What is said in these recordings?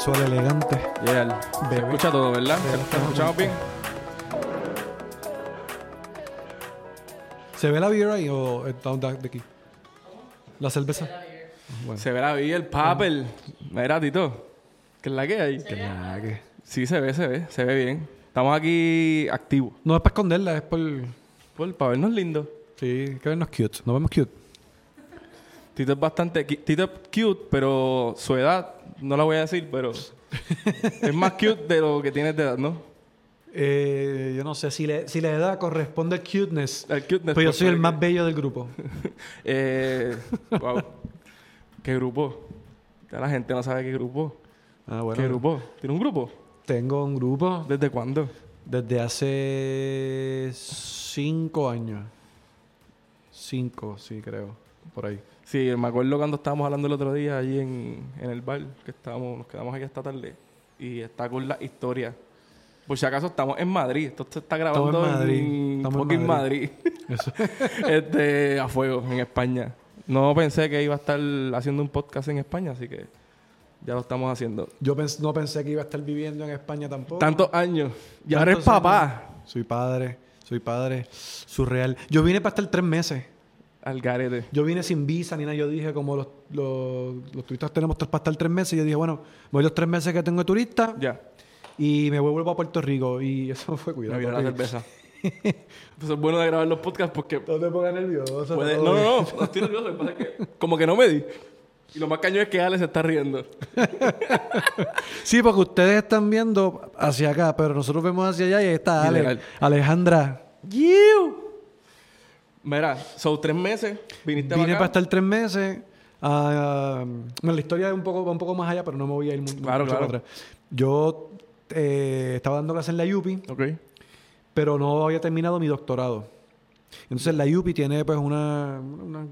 Casual, elegante. Yeah. Se escucha todo, ¿verdad? Bebé. ¿Se escuchamos bien? ¿Se ve la beer ahí o está de de aquí? ¿La cerveza? Bueno. Se ve la vida, el papel. Mira, Tito. ¿Qué es la que hay? Que nada, que- Sí, se ve, se ve. Se ve bien. Estamos aquí activos. No es para esconderla, es por... Por, para vernos lindos. Sí, que vernos cute. Nos vemos cute. Tito es bastante... Tito es cute, pero su edad... No la voy a decir, pero... es más cute de lo que tienes de edad, ¿no? Eh, yo no sé si, le, si la edad corresponde al cuteness. El cuteness, Pues yo soy el más bello del grupo. Eh, wow. ¿Qué grupo? Ya la gente no sabe qué grupo. Ah, bueno. ¿Qué grupo? ¿Tiene un grupo? Tengo un grupo ¿Desde cuándo? desde hace cinco años. Cinco, sí, creo. Por ahí. Sí, me acuerdo cuando estábamos hablando el otro día allí en, en el bar, que estábamos, nos quedamos aquí esta tarde, y está con la historia. Por si acaso estamos en Madrid, esto se está grabando Estamos en Madrid, en estamos en Madrid, este, a fuego, en España. No pensé que iba a estar haciendo un podcast en España, así que ya lo estamos haciendo. Yo pens- no pensé que iba a estar viviendo en España tampoco. Tantos años, y ahora es Tantos años. papá. Soy padre, soy padre. Surreal. Yo vine para estar tres meses. Al garete. Yo vine sin visa ni nada. Yo dije, como los, los, los turistas tenemos tres- para estar tres meses, yo dije, bueno, voy los tres meses que tengo de turista Ya, y me vuelvo a Puerto Rico. Y eso fue me cuidado. vino la cerveza. Pues es bueno de grabar los podcasts porque No te pongas nervioso. Puede- No, no, no, no estoy nervioso. lo que pasa es que como que no me di. Y lo más cañón es que Ale se está riendo. Sí, porque ustedes están viendo hacia acá, pero nosotros vemos hacia allá y ahí está Ale. Alejandra. Mira, son tres meses. Viniste Vine para para acá. estar tres meses. Ah, bueno, la historia es un poco, va un poco más allá, pero no me voy a ir Claro, mucho claro. para atrás. Yo eh, estaba dando clases en la UPI, pero no había terminado mi doctorado. Entonces la UPI tiene pues una, una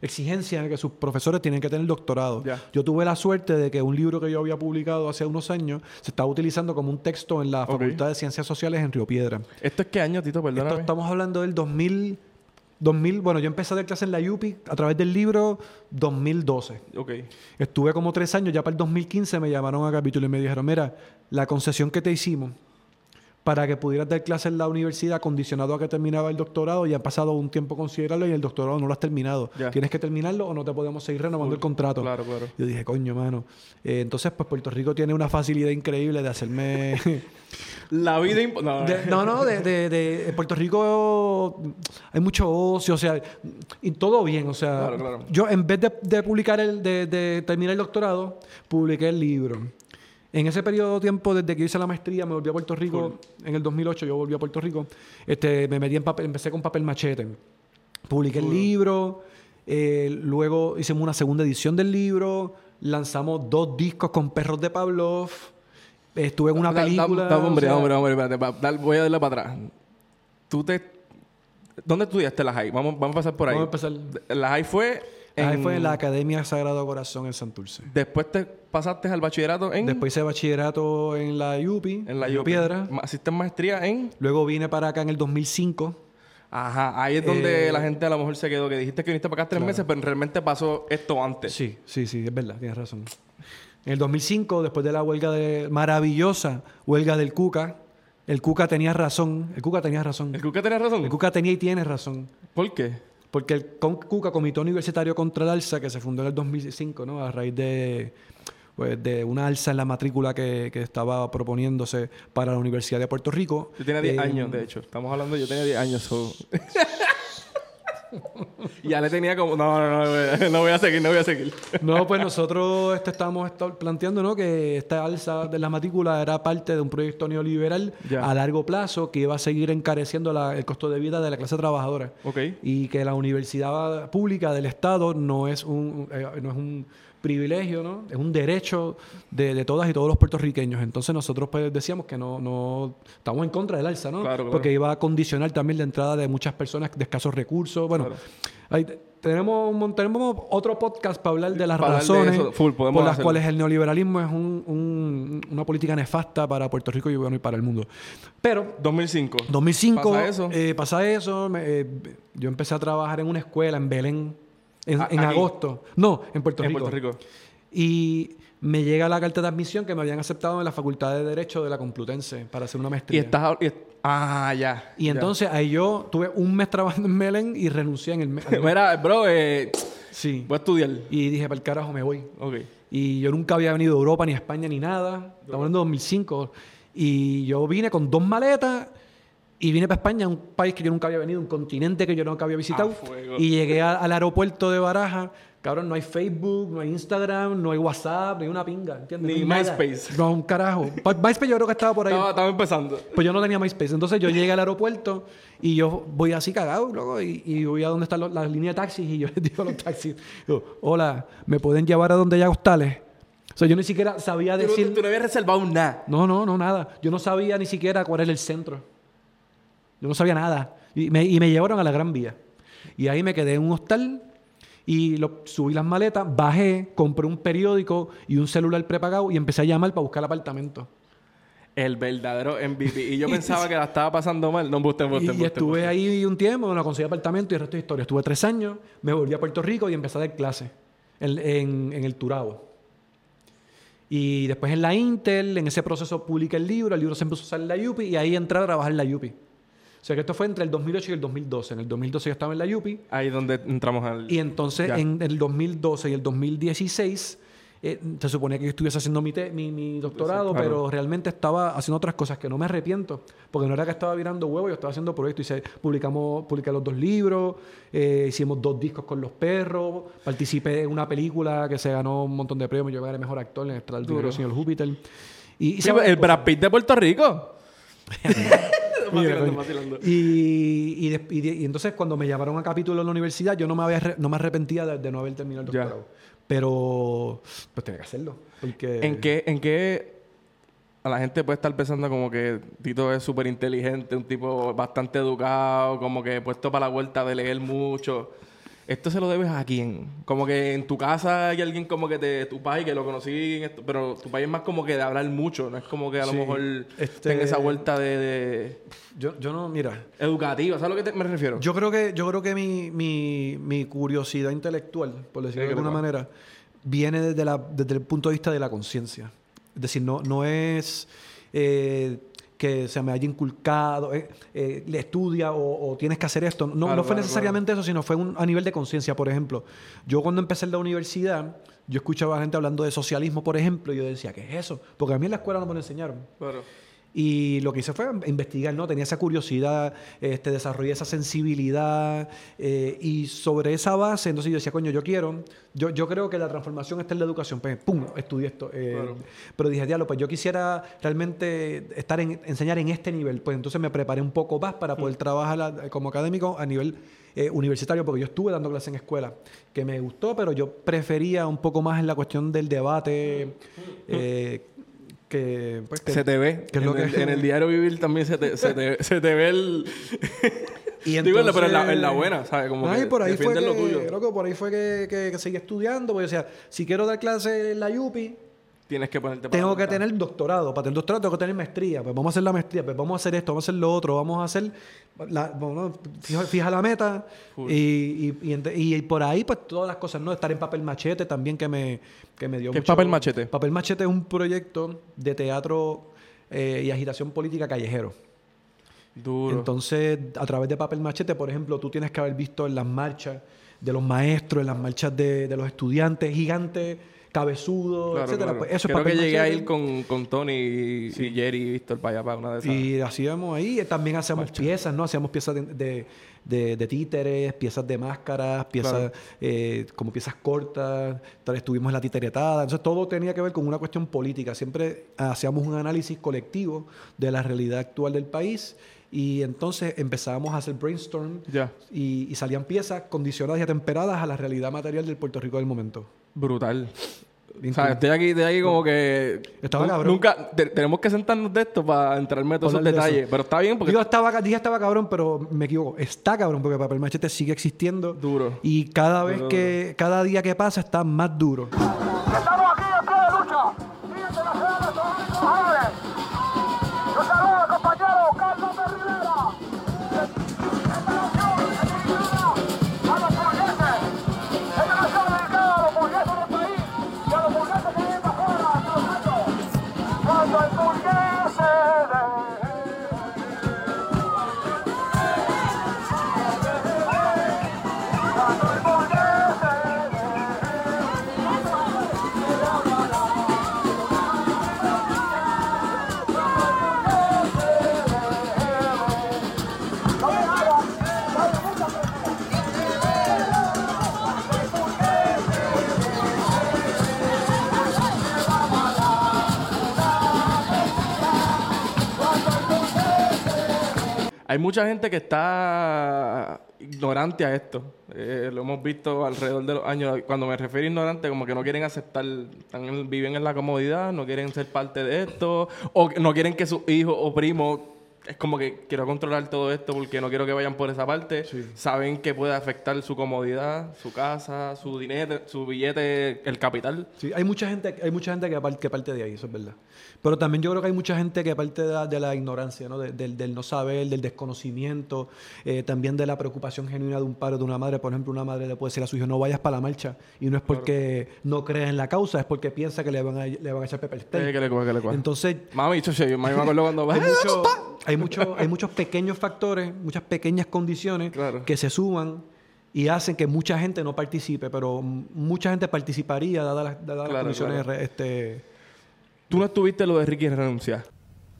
exigencia de que sus profesores tienen que tener doctorado. Yo tuve la suerte de que un libro que yo había publicado hace unos años se estaba utilizando como un texto en la. Facultad de Ciencias Sociales en Río Piedra. ¿Esto es qué año, Tito? Esto Perdóname. estamos hablando del 2000, 2000, bueno, yo empecé a dar clases en la UPI a través del libro 2012. Ok. Estuve como tres años, ya para el 2015 me llamaron a capítulo y me dijeron, mira, la concesión que te hicimos para que pudieras dar clases en la universidad condicionado a que terminaba el doctorado, ya ha pasado un tiempo considerable y el doctorado no lo has terminado. Tienes que terminarlo o no te podemos seguir renovando el contrato. Claro, claro. Yo dije, coño, mano. Eh, entonces, pues Puerto Rico tiene una facilidad increíble de hacerme... La vida... No, De- no, no, de, de- Puerto Rico hay mucho ocio, o sea, y todo bien, o sea, Claro, claro. yo en vez de, de publicar el, de, de terminar el doctorado, publiqué el libro. En ese periodo de tiempo, desde que hice la maestría, me volví a Puerto Rico, en el 2008 yo volví a Puerto Rico, este, me metí en papel, empecé con papel machete. Publiqué el libro, eh, luego hicimos una segunda edición del libro, lanzamos dos discos con perros de Pavlov, estuve en una Da- da- película. da- hombre, o sea, hombre, hombre, espérate, va- dale, voy a darle para atrás. Tú te... ¿Dónde estudiaste la high? Vamos, vamos a pasar por ahí. Vamos a empezar. La high fue... Ahí fue en la Academia Sagrado Corazón en Santurce. Después te pasaste al bachillerato en... Después hice bachillerato en la UPI, En la Río UP. Piedra. Hiciste maestría en... Luego vine para acá en el 2005. Ajá, ahí es donde Eh, la gente a lo mejor se quedó. Que dijiste que viniste para acá tres meses, pero realmente pasó esto antes. Sí, sí, sí, es verdad, tienes razón. En el 2005, después de la huelga de maravillosa huelga del Cuca, el Cuca tenía razón. El Cuca tenía razón. ¿El Cuca tenía razón? El Cuca tenía y tiene razón. ¿Por qué? Porque el Cuca, Comité Universitario contra el Alza, que se fundó en el 2005, ¿no? A raíz de, pues, de una alza en la matrícula que, que estaba proponiéndose para la Universidad de Puerto Rico. Yo tenía 10 Eh, años, de hecho. Estamos hablando, yo tenía 10 años. so- y ya le tenía como... No, no, no, no voy a seguir, no voy a seguir. No, pues nosotros este, estábamos planteando ¿no? que esta alza de la matrícula era parte de un proyecto neoliberal Ya. a largo plazo que iba a seguir encareciendo la- el costo de vida de la clase trabajadora. Ok. Y que la universidad pública del Estado no es un, eh, no es un privilegio, ¿no? Es un derecho de, de todas y todos los puertorriqueños. Entonces nosotros pues decíamos que no, no estamos en contra del alza, ¿no? Claro, claro. Porque iba a condicionar también la entrada de muchas personas de escasos recursos. Bueno, Claro. tenemos, un tenemos otro podcast para hablar de las Para hablar de razones eso, full, podemos por las hacerlo. cuales el neoliberalismo es un- un- una política nefasta para Puerto Rico y, bueno, y para el mundo. Pero 2005. 2005 ¿Pasa eso? eh, pasa eso, me- eh, yo empecé a trabajar en una escuela en Belén en, ¿A- en agosto. No, en Puerto en Rico. Puerto Rico. Y me llega la carta de admisión que me habían aceptado en la Facultad de Derecho de la Complutense para hacer una Y maestría. estás... y- ah, ya. Y ya. entonces ahí yo tuve un mes trabajando en Melen y renuncié en el mes. Mira, bro, eh, sí. voy a estudiar. Y dije, para el carajo me voy. Ok. Y yo nunca había venido a Europa, ni a España, ni nada. Estamos hablando de 2005. Y yo vine con dos maletas y vine para España, un país que yo nunca había venido, un continente que yo nunca había visitado. Y llegué a- al aeropuerto de Baraja. Cabrón, no hay Facebook, no hay Instagram, no hay WhatsApp, ni una pinga, ¿entiendes? Ni No. MySpace. No, un carajo. Pa- MySpace yo creo que estaba por ahí. Estaba, estaba empezando. Pues yo no tenía MySpace. Entonces yo llegué al aeropuerto y yo voy así cagado, loco, y, y voy a donde están los- las líneas de taxis y yo les digo a los taxis, digo, hola, ¿me pueden llevar a donde hay hostales? O sea, yo ni siquiera sabía Tú, decir... tú no habías reservado nada. No, no, no, nada. Yo no sabía ni siquiera cuál era el centro. Yo no sabía nada. Y me, y me llevaron a la Gran Vía. Y ahí me quedé en un hostal y lo, subí las maletas, bajé, compré un periódico y un celular prepagado y empecé a llamar para buscar apartamento. El verdadero MVP. Y yo pensaba que la estaba pasando mal. No, embuste, embuste, Y, estuve ahí un tiempo, bueno, conseguí apartamento y el resto de historia. Estuve tres años, me volví a Puerto Rico y empecé a dar clases en, en- en el Turabo. Y después en la Intel, en ese proceso publiqué el libro, el libro se empezó a usar en la UPI y ahí entré a trabajar en la UPI. O sea que esto fue entre el 2008 y el 2012. En el 2012 yo estaba en la UPI Ahí donde entramos al... y entonces Ya. en el 2012 y el 2016 eh, se suponía que yo estuviese haciendo mi, te- mi, mi doctorado, claro. pero realmente estaba haciendo otras cosas que no me arrepiento, porque no era que estaba virando huevo, yo estaba haciendo proyectos. Hice, publicamos, publiqué los dos libros, eh, hicimos dos discos con los perros, participé en una película que se ganó un montón de premios, yo gané mejor actor en Extraordinario Duro. Señor Júpiter. Y, y ¿sabes? el Brad Pitt de Puerto Rico. Vacilando, vacilando. Y, y, entonces cuando me llamaron a capítulo en la universidad, yo no me, había, no me arrepentía de, de no haber terminado el Ya. doctorado. Pero pues tenía que hacerlo. Porque ¿En qué, ¿En qué a la gente puede estar pensando como que Tito es súper inteligente, un tipo bastante educado, como que puesto para la vuelta de leer mucho? ¿Esto se lo debes a quién? Como que en tu casa hay alguien como que de tu país que lo conocí, en esto, pero tu país es más como que de hablar mucho, no es como que a lo Sí, mejor este- tenga esa vuelta de, de yo, yo no, mira, educativa, ¿sabes a lo que te- me refiero? yo creo que, yo creo que mi, mi, mi curiosidad intelectual, por decirlo de alguna te manera, viene desde, la, desde el punto de vista de la conciencia. Es decir, no, no es eh, que se me haya inculcado, eh, eh, le estudia o, o tienes que hacer esto. No, Claro, no fue claro, necesariamente eso, sino fue un- a nivel de conciencia. Por ejemplo, yo cuando empecé en la universidad, yo escuchaba a gente hablando de socialismo, por ejemplo, y yo decía, ¿qué es eso? Porque a mí en la escuela no me lo enseñaron. Claro. Y lo que hice fue investigar, ¿no? Tenía esa curiosidad, este, desarrollé esa sensibilidad eh, y sobre esa base, entonces yo decía, coño, yo quiero, yo, yo creo que la transformación está en la educación, pues, pum, estudié esto. eh, Claro. Pero dije, diablo, pues yo quisiera realmente estar en, enseñar en este nivel, pues entonces me preparé un poco más para Mm. poder trabajar a- como académico a nivel eh, universitario, porque yo estuve dando clases en escuela, que me gustó, pero yo prefería un poco más en la cuestión del debate, eh, que, pues, que- Se te ve. que es en, lo que- el, en el diario vivir también se te, se te, se te ve el. Y Digo, pero en la, entonces- en la buena, ¿sabes? Como Ay, que por ahí fue lo que, tuyo. loco, por ahí fue que, seguí estudiando, porque o sea, si quiero dar clases en la UPI, Tienes que ponerte para tengo que tener doctorado, para tener doctorado tengo que tener maestría, pues vamos a hacer la maestría, pues vamos a hacer esto, vamos a hacer lo otro, vamos a hacer, la, bueno, fija, fija la meta y, y, y ent- y por ahí pues todas las cosas, ¿no? Estar en papel machete también que me, que me dio ¿Qué es mucho- Papel Machete? Papel machete es un proyecto de teatro eh, y agitación política callejero. Duro. Entonces, a través de papel machete, por ejemplo, tú tienes que haber visto en las marchas de los maestros, en las marchas de, de los estudiantes, gigantes, cabezudos, Claro, etcétera. claro. Pues eso Creo es papel que llegué a ir con, con Tony y, y Jerry y Víctor para allá, para una de esas. Y hacíamos ahí, también hacíamos piezas, ¿no? Hacíamos piezas de, de, de- de títeres, piezas de máscaras, piezas Claro. eh, como piezas cortas, tal, estuvimos en la titeretada. Entonces todo tenía que ver con una cuestión política. Siempre hacíamos un análisis colectivo de la realidad actual del país y entonces empezábamos a hacer brainstorm y, y salían piezas condicionadas y atemperadas a la realidad material del Puerto Rico del momento. Brutal. O sea, estoy aquí, estoy aquí como que... Estaba cabrón. Nunca... te- tenemos que sentarnos de esto para entrarme en todos esos eso. detalles. Pero está bien porque... Digo, estaba, dije estaba cabrón, pero me equivoco. Está cabrón porque papel machete sigue existiendo. Duro. Y cada vez Duro, que, cada día que pasa está más duro. Estamos Hay mucha gente que está ignorante a esto. Eh, lo hemos visto alrededor de los años. Cuando me refiero a ignorante, como que no quieren aceptar, están- viven en la comodidad, no quieren ser parte de esto, o no quieren que sus hijos o primos es como que quiero controlar todo esto porque no quiero que vayan por esa parte. Saben que puede afectar su comodidad, su casa, su dinero, su billete, el capital. Sí, hay mucha gente, hay mucha gente que, que parte de ahí, eso es verdad. Pero también yo creo que hay mucha gente que parte de la, de la ignorancia, ¿no? De- del, del no saber, del desconocimiento, eh, también de la preocupación genuina de un padre o de una madre. Por ejemplo, una madre le puede decir a su hijo, no vayas para la marcha. Y no es porque no cree en la causa, es porque piensa que le van a, le van a echar pepper spray. Que le coja, que le coja. Entonces, Mami, yo, yo me acuerdo cuando... hay, mucho- hay, mucho- hay muchos pequeños factores, muchas pequeñas condiciones Claro. que se suman y hacen que mucha gente no participe, pero mucha gente participaría dadas las, dadas las Claro, condiciones claro. este, Tú no estuviste lo de Ricky renunciar.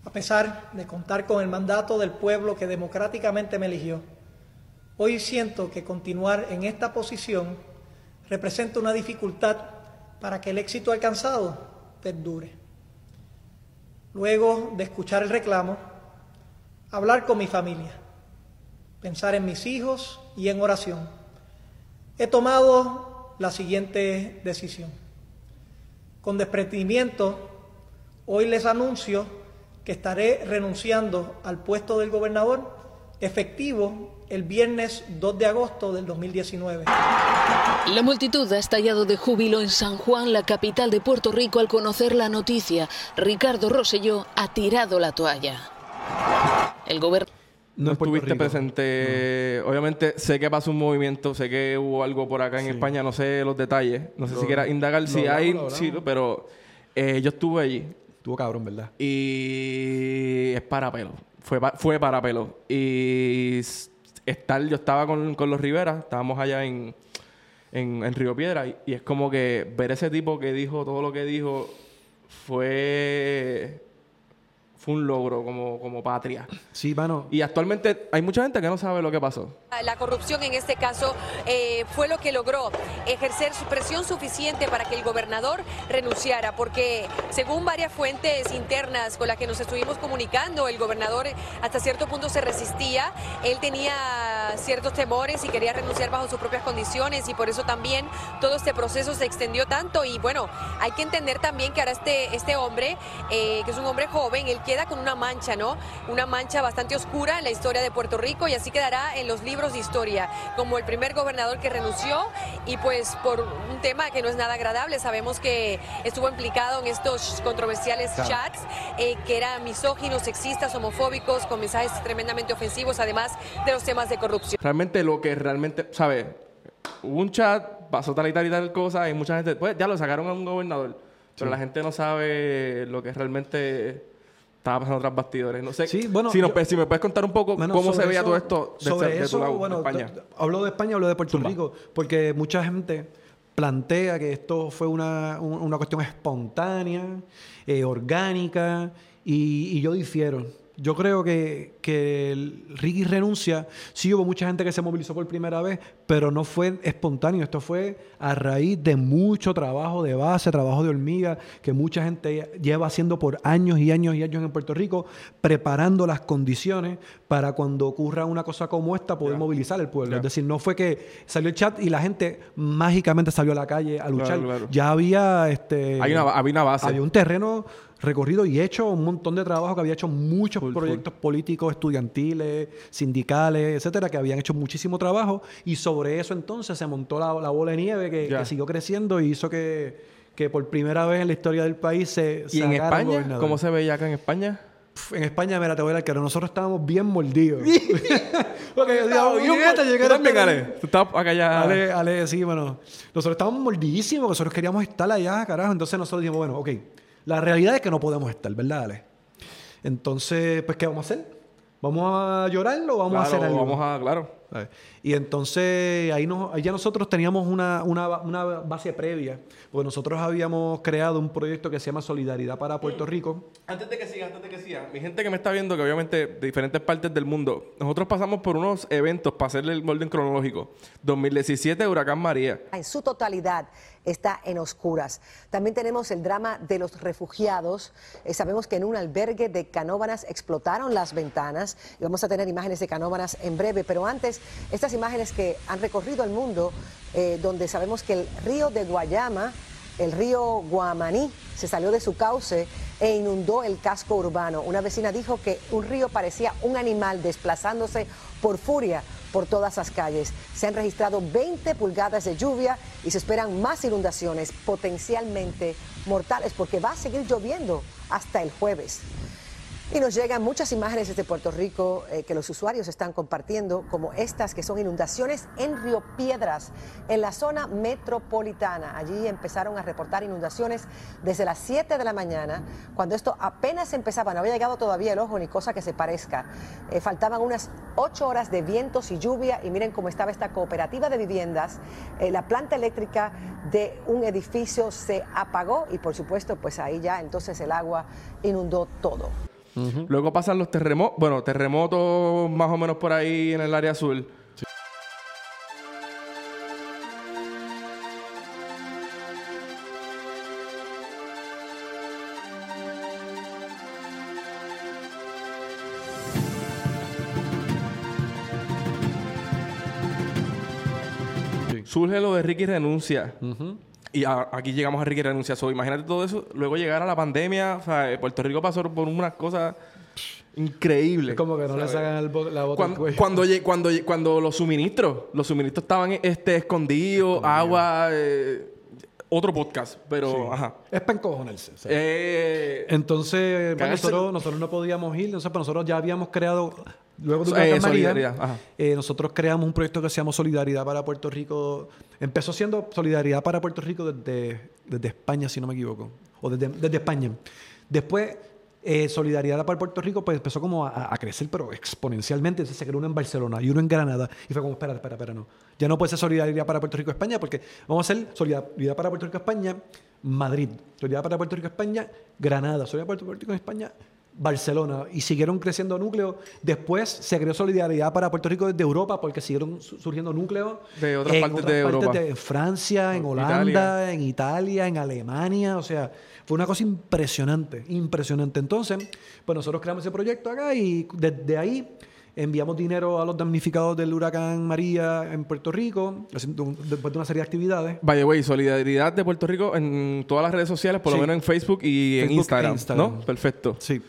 A pesar de contar con el mandato del pueblo que democráticamente me eligió, hoy siento que continuar en esta posición representa una dificultad para que el éxito alcanzado perdure. Luego de escuchar el reclamo, hablar con mi familia, pensar en mis hijos y en oración, he tomado la siguiente decisión. Con desprendimiento, hoy les anuncio que estaré renunciando al puesto del gobernador efectivo el viernes 2 de agosto del 2019. La multitud ha estallado de júbilo en San Juan, la capital de Puerto Rico, al conocer la noticia. Ricardo Rosselló ha tirado la toalla. El gobernador no estuviste Rico. presente. Obviamente, sé que pasó un movimiento, sé que hubo algo por acá en España, no sé los detalles. No sé si quieras indagar si hablamos, hay. Sí, pero eh, yo estuve allí Estuvo cabrón, ¿verdad? y es para pelo. Fue, pa- fue para pelo. Y estar, yo estaba con, con los Rivera, estábamos allá en, en, en Río Piedra, y, y es como que ver ese tipo que dijo todo lo que dijo fue. Fue un logro como, como patria. Sí, mano. Y actualmente hay mucha gente que no sabe lo que pasó. La corrupción en este caso eh, fue lo que logró ejercer su presión suficiente para que el gobernador renunciara, porque según varias fuentes internas con las que nos estuvimos comunicando, el gobernador hasta cierto punto se resistía, él tenía ciertos temores y quería renunciar bajo sus propias condiciones y por eso también todo este proceso se extendió tanto y bueno, hay que entender también que ahora este, este hombre, eh, que es un hombre joven, él queda con una mancha, ¿no? Una mancha bastante oscura en la historia de Puerto Rico y así quedará en los libros de historia, como el primer gobernador que renunció y pues por un tema que no es nada agradable, sabemos que estuvo implicado en estos controversiales chats eh, que eran misóginos, sexistas, homofóbicos, con mensajes tremendamente ofensivos, además de los temas de corrupción. Realmente lo que realmente, ¿sabes? Hubo un chat, pasó tal y tal y tal cosa, y mucha gente, pues ya lo sacaron a un gobernador. Pero la gente no sabe lo que realmente estaba pasando tras bastidores. No sé. Sí, bueno, si, nos yo- puedes- si me puedes contar un poco cómo se veía eso- todo esto de, sobre de tu lado, de bueno, España. hablo de España, hablo de Puerto Rico, porque mucha gente plantea que esto fue una, un- una cuestión espontánea, eh, orgánica, y, y yo difiero. Yo creo que, que Ricky renuncia. Sí hubo mucha gente que se movilizó por primera vez, pero no fue espontáneo. Esto fue a raíz de mucho trabajo de base, trabajo de hormiga, que mucha gente lleva haciendo por años y años y años en Puerto Rico, preparando las condiciones para cuando ocurra una cosa como esta poder movilizar el pueblo. Es decir, no fue que salió el chat y la gente mágicamente salió a la calle a luchar. claro. Ya había este Hay una, había una base. había un terreno recorrido y hecho un montón de trabajo que había hecho muchos Full, proyectos políticos, estudiantiles, sindicales, etcétera, que habían hecho muchísimo trabajo y sobre eso entonces se montó la, la bola de nieve que, Ya. que siguió creciendo y hizo que, que por primera vez en la historia del país se ¿Y en España? ¿Cómo se veía acá en España? En España, mira, te voy a que nosotros estábamos bien mordidos. Porque bien "Puñeta, mal- llegar ¿Tú a también, Ale? Tú estabas acá ya... Ale, Ale, sí, bueno. Nosotros estábamos mordidísimos, nosotros queríamos estar allá, carajo. Entonces nosotros dijimos, bueno, ok, la realidad es que no podemos estar, ¿verdad, Ale? Entonces, pues, ¿qué vamos a hacer? ¿Vamos a llorarlo o vamos a hacer algo? Vamos a, claro. Y entonces ahí, nos, ahí ya nosotros teníamos una, una, una base previa, porque nosotros habíamos creado un proyecto que se llama Solidaridad para Puerto Rico. Antes de que siga, antes de que mi gente que me está viendo, que obviamente de diferentes partes del mundo, nosotros pasamos por unos eventos para hacerle el orden cronológico. 2017, Huracán María. en su totalidad está en oscuras. También tenemos el drama de los refugiados. Eh, sabemos que en un albergue de Canóbanas explotaron las ventanas y vamos a tener imágenes de Canóbanas en breve, pero antes, estas imágenes que han recorrido el mundo, eh, donde sabemos que el río de Guayama, el río Guamaní, se salió de su cauce e inundó el casco urbano. Una vecina dijo que un río parecía un animal desplazándose por furia por todas las calles. Se han registrado 20 pulgadas de lluvia y se esperan más inundaciones potencialmente mortales porque va a seguir lloviendo hasta el jueves. Y nos llegan muchas imágenes desde Puerto Rico eh, que los usuarios están compartiendo, como estas que son inundaciones en Río Piedras, en la zona metropolitana. Allí empezaron a reportar inundaciones desde las 7 de la mañana, cuando esto apenas empezaba, no había llegado todavía el ojo ni cosa que se parezca. Eh, faltaban unas 8 horas de vientos y lluvia y miren cómo estaba esta cooperativa de viviendas. Eh, la planta eléctrica de un edificio se apagó y por supuesto pues ahí ya entonces el agua inundó todo. Luego pasan los terremotos, bueno, terremotos más o menos por ahí en el área azul. Surge lo de Ricky renuncia. Y a- aquí llegamos a Ricky renuncia. So, imagínate todo eso. Luego llegar a la pandemia. O sea, eh, Puerto Rico pasó por unas cosas increíbles. Es como que no le sacan el bo- la bota al Cuando, cuello. cuando, cuando, cuando los suministros, los suministros estaban este, escondidos, agua, eh, otro podcast, pero ajá. Es para encojonarse. Eh, Entonces, bueno, Cagarse- nosotros, nosotros no podíamos ir, entonces, pero nosotros ya habíamos creado, luego de Eh, Huracán María, solidaridad, ajá. eh, nosotros creamos un proyecto que se llama Solidaridad para Puerto Rico. Empezó siendo Solidaridad para Puerto Rico desde, desde España, si no me equivoco, o desde, desde España. Después, eh, Solidaridad para Puerto Rico pues empezó como a, a crecer, pero exponencialmente. Entonces se creó uno en Barcelona y uno en Granada. Y fue como, espera, espera, espera, no. Ya no puede ser Solidaridad para Puerto Rico España porque vamos a hacer Solidaridad para Puerto Rico España, Madrid. Solidaridad para Puerto Rico España, Granada. Solidaridad para Puerto Rico España, Barcelona. Y siguieron creciendo núcleos. Después se creó Solidaridad para Puerto Rico desde Europa porque siguieron su- surgiendo núcleos. De otras en partes de Europa. en Francia, en Holanda, Italia. en Italia, en Alemania, o sea, fue una cosa impresionante, impresionante. Entonces, pues nosotros creamos ese proyecto acá y desde ahí enviamos dinero a los damnificados del huracán María en Puerto Rico, después de una serie de actividades. by the way, solidaridad de Puerto Rico en todas las redes sociales, por Sí. lo menos en Facebook y en Facebook e Instagram, Instagram. ¿no? Perfecto. Sí.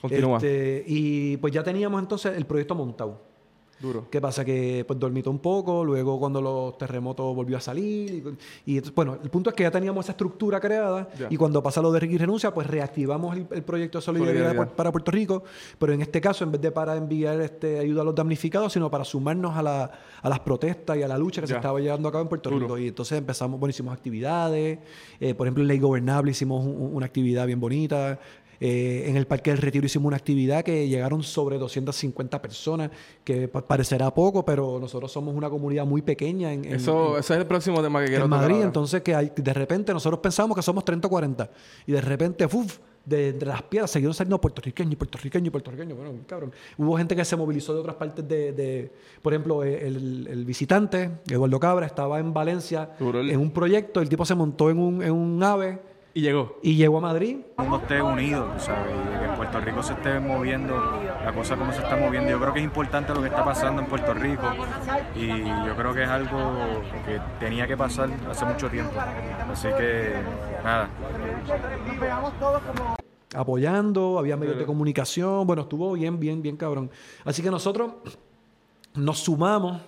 Continúa. Este, y pues ya teníamos entonces el proyecto montado. Duro. ¿Qué pasa? Que pues dormito un poco, luego cuando los terremotos volvió a salir. Y, y, bueno, el punto es que ya teníamos esa estructura creada y cuando pasa lo de Ricky Renuncia, pues reactivamos el, el proyecto de solidaridad, Solidaridad. pa- para Puerto Rico, pero en este caso, en vez de para enviar este, ayuda a los damnificados, sino para sumarnos a, la- a las protestas y a la lucha que se estaba llevando a cabo en Puerto Duro. Rico. Y entonces empezamos, bueno, hicimos actividades, eh, por ejemplo, en Ley Gobernable hicimos un- un- una actividad bien bonita. Eh, en el Parque del Retiro hicimos una actividad que llegaron sobre 250 personas, que pa- parecerá poco, pero nosotros somos una comunidad muy pequeña en, en- Eso, en- ese es el próximo tema que quiero en Madrid. ahora. Entonces, que hay- de repente nosotros pensamos que somos 30 o 40, y de repente, ¡fuf! De, de las piedras siguieron saliendo puertorriqueños, puertorriqueños, puertorriqueños. Bueno, cabrón. Hubo gente que se movilizó de otras partes de, de- por ejemplo, eh, el, el visitante, Eduardo Cabra, estaba en Valencia el- en un proyecto, el tipo se montó en un, en un ave Y llegó. y llegó a Madrid el mundo esté unido, tú ¿sabes? Y que en Puerto Rico se esté moviendo, la cosa como se está moviendo. Yo creo que es importante lo que está pasando en Puerto Rico y yo creo que es algo que tenía que pasar hace mucho tiempo. Así que, nada, apoyando, había medios de comunicación, bueno, estuvo bien, bien, bien cabrón. Así que nosotros nos sumamos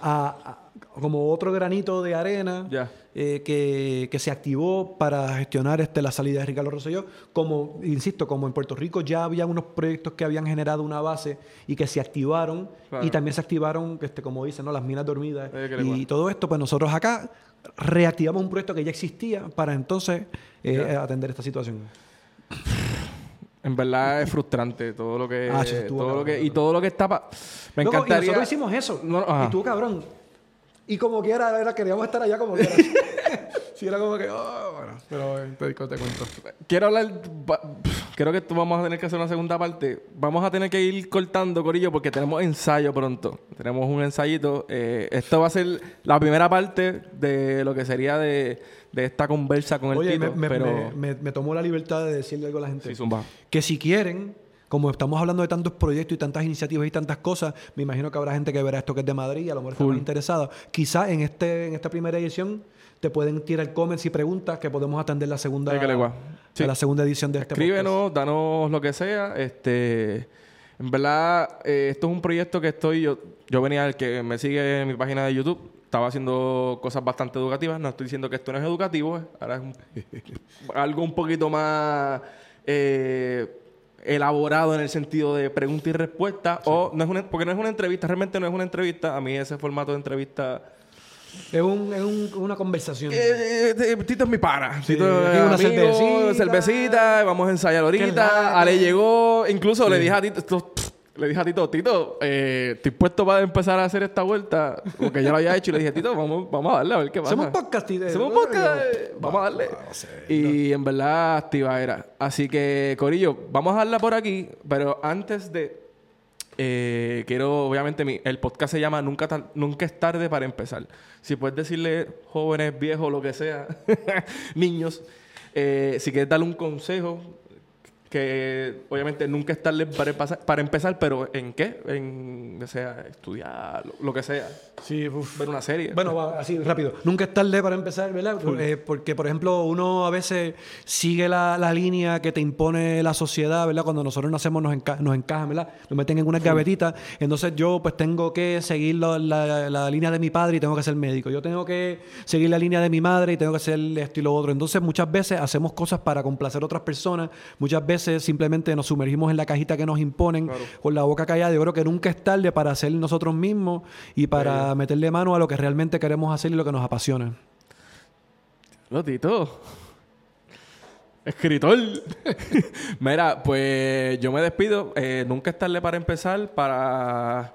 a, a- como otro granito de arena Ya. Eh, que, que se activó para gestionar este, la salida de Ricardo Rosselló. Como, insisto, como en Puerto Rico ya había unos proyectos que habían generado una base y que se activaron Claro. y también se activaron, este, como dicen, ¿no? las minas dormidas Eh, y todo esto, pues nosotros acá reactivamos un proyecto que ya existía para entonces eh, atender esta situación. En verdad es frustrante todo lo que... Ah, todo lo que y todo lo que está... pa- Me Loco, encantaría... Y nosotros hicimos eso. No, y tú, cabrón. Y como quiera, era, queríamos estar allá como quiera. sí, era como que, oh, bueno. Pero eh, te, te cuento. Quiero hablar. va- Creo que tú vamos a tener que hacer una segunda parte. Vamos a tener que ir cortando, Corillo, porque tenemos ensayo pronto. Tenemos un ensayito. Eh, esto va a ser la primera parte de lo que sería de, de esta conversa con el Oye, Tito. me, me, pero. me, me- la libertad de decirle algo a la gente. Sí, zumba. Que si quieren, como estamos hablando de tantos proyectos y tantas iniciativas y tantas cosas, me imagino que habrá gente que verá esto que es de Madrid y a lo mejor está más interesada. Quizá en este en esta primera edición te pueden tirar comments y preguntas que podemos atender la segunda, Sí, a la segunda edición de este Escríbenos, danos lo que sea. Este, en verdad, eh, esto es un proyecto que estoy yo. Yo venía, el que me sigue en mi página de YouTube, estaba haciendo cosas bastante educativas. No estoy diciendo que esto no es educativo, eh. ahora es un- algo un poquito más eh, elaborado en el sentido de pregunta y respuesta. O no es una, porque no es una entrevista, realmente no es una entrevista. A mí ese formato de entrevista. Es, un, es un- una conversación. Eh, eh, Tito es mi pana. Sí, Tito es una amigo, cervecita. cervecita, vamos a ensayar ahorita. Ale llegó, incluso le dije a Tito, esto- le dije a Tito, Tito, eh, estoy puesto para empezar a hacer esta vuelta, porque ya lo había hecho y le dije, Tito, vamos, vamos a darle a ver qué pasa. Hacemos podcast de- Hacemos podcast, eh, vamos a darle. Y en verdad, activa era. Así que, Corillo, vamos a darla por aquí, pero antes de eh, quiero, obviamente, mi, el podcast se llama Nunca, Tar- Nunca es tarde para empezar. Si puedes decirle jóvenes, viejos, lo que sea, niños, eh, si quieres darle un consejo, que obviamente nunca es tarde para, empezar- para empezar, pero ¿en qué? En, o sea, estudiar, lo, lo que sea, Sí, uf. ver una serie. Bueno, va, así rápido. Nunca es tarde para empezar, ¿verdad? Eh, porque, por ejemplo, uno a veces sigue la, la línea que te impone la sociedad, ¿verdad? Cuando nosotros nacemos nos, enca- nos encajan, ¿verdad? Nos meten en una gavetita. Entonces yo pues tengo que seguir la, la- la línea de mi padre y tengo que ser médico. Yo tengo que seguir la línea de mi madre y tengo que hacer esto y lo otro. Entonces muchas veces hacemos cosas para complacer a otras personas. Muchas veces simplemente nos sumergimos en la cajita que nos imponen con la boca callada. Yo creo que nunca es tarde para ser nosotros mismos y para meterle mano a lo que realmente queremos hacer y lo que nos apasiona. Lo Tito. Escritor. Mira, pues yo me despido. Eh, nunca es tarde para empezar, para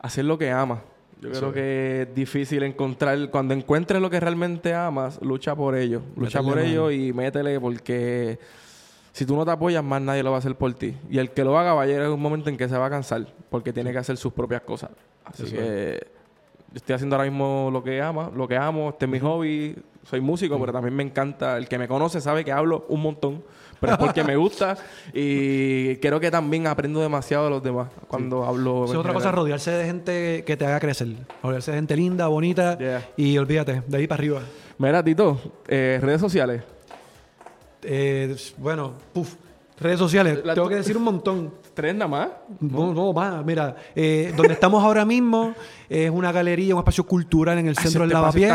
hacer lo que amas. Yo creo que es difícil encontrar. Cuando encuentres lo que realmente amas, lucha por ello. Lucha Métele por mano. ello y métele porque si tú no te apoyas, más nadie lo va a hacer por ti. Y el que lo haga va a llegar un momento en que se va a cansar porque tiene que hacer sus propias cosas. Así Eso que yo estoy haciendo ahora mismo lo que ama, lo que amo, este es mi hobby, soy músico, pero también me encanta, el que me conoce sabe que hablo un montón, pero es porque me gusta y creo que también aprendo demasiado de los demás cuando hablo. Esa es otra cosa, rodearse de gente que te haga crecer. Rodearse de gente linda, bonita Yeah. y olvídate, de ahí para arriba. Mira, Tito, eh, redes sociales. Eh, bueno, puf, redes sociales, La- tengo que decir un montón. ¿Tres nada más? No, no, más. Mira, eh, donde estamos ahora mismo es una galería, un espacio cultural en el Ah, centro del Lavapié.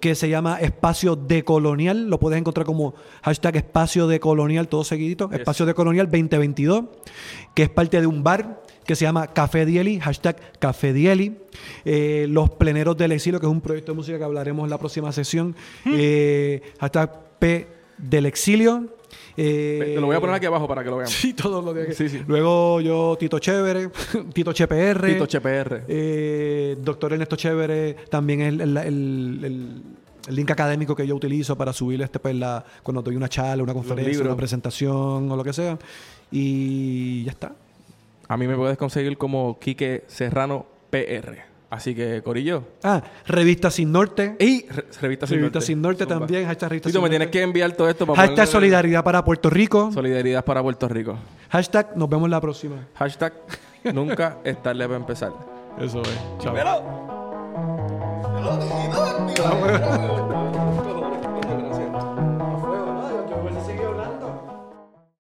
Que se llama Espacio Decolonial. Lo puedes encontrar como hashtag Espacio Decolonial, todo seguidito. Yes. Espacio Decolonial 2022. Que es parte de un bar que se llama Café Dieli, hashtag Café Dieli. Eh, Los Pleneros del Exilio, que es un proyecto de música que hablaremos en la próxima sesión. Hmm. Eh, hashtag P del Exilio. Eh, Te lo voy a poner aquí abajo para que lo vean. Sí, todos los días. Sí, sí. Luego yo, Tito Chévere, Tito CHPR. Tito HPR. Eh, doctor Ernesto Chévere también es el, el- el- el- el link académico que yo utilizo para subir este pues, la, cuando doy una charla, una conferencia, una presentación o lo que sea. Y ya está. A mí me puedes conseguir como Quique Serrano PR. Así que, Corillo. Ah, Revista Sin Norte. Y re- Revista Sin Revista Norte. Sin Norte Zumba. también. Hashtag Revista Tito, Sin me tienes que enviar todo esto para Hashtag ponerle- Solidaridad para Puerto Rico. Solidaridad para Puerto Rico. Hashtag Nos vemos la próxima. Hashtag nunca es tarde para empezar. Eso es. Chao. Pero- Chao.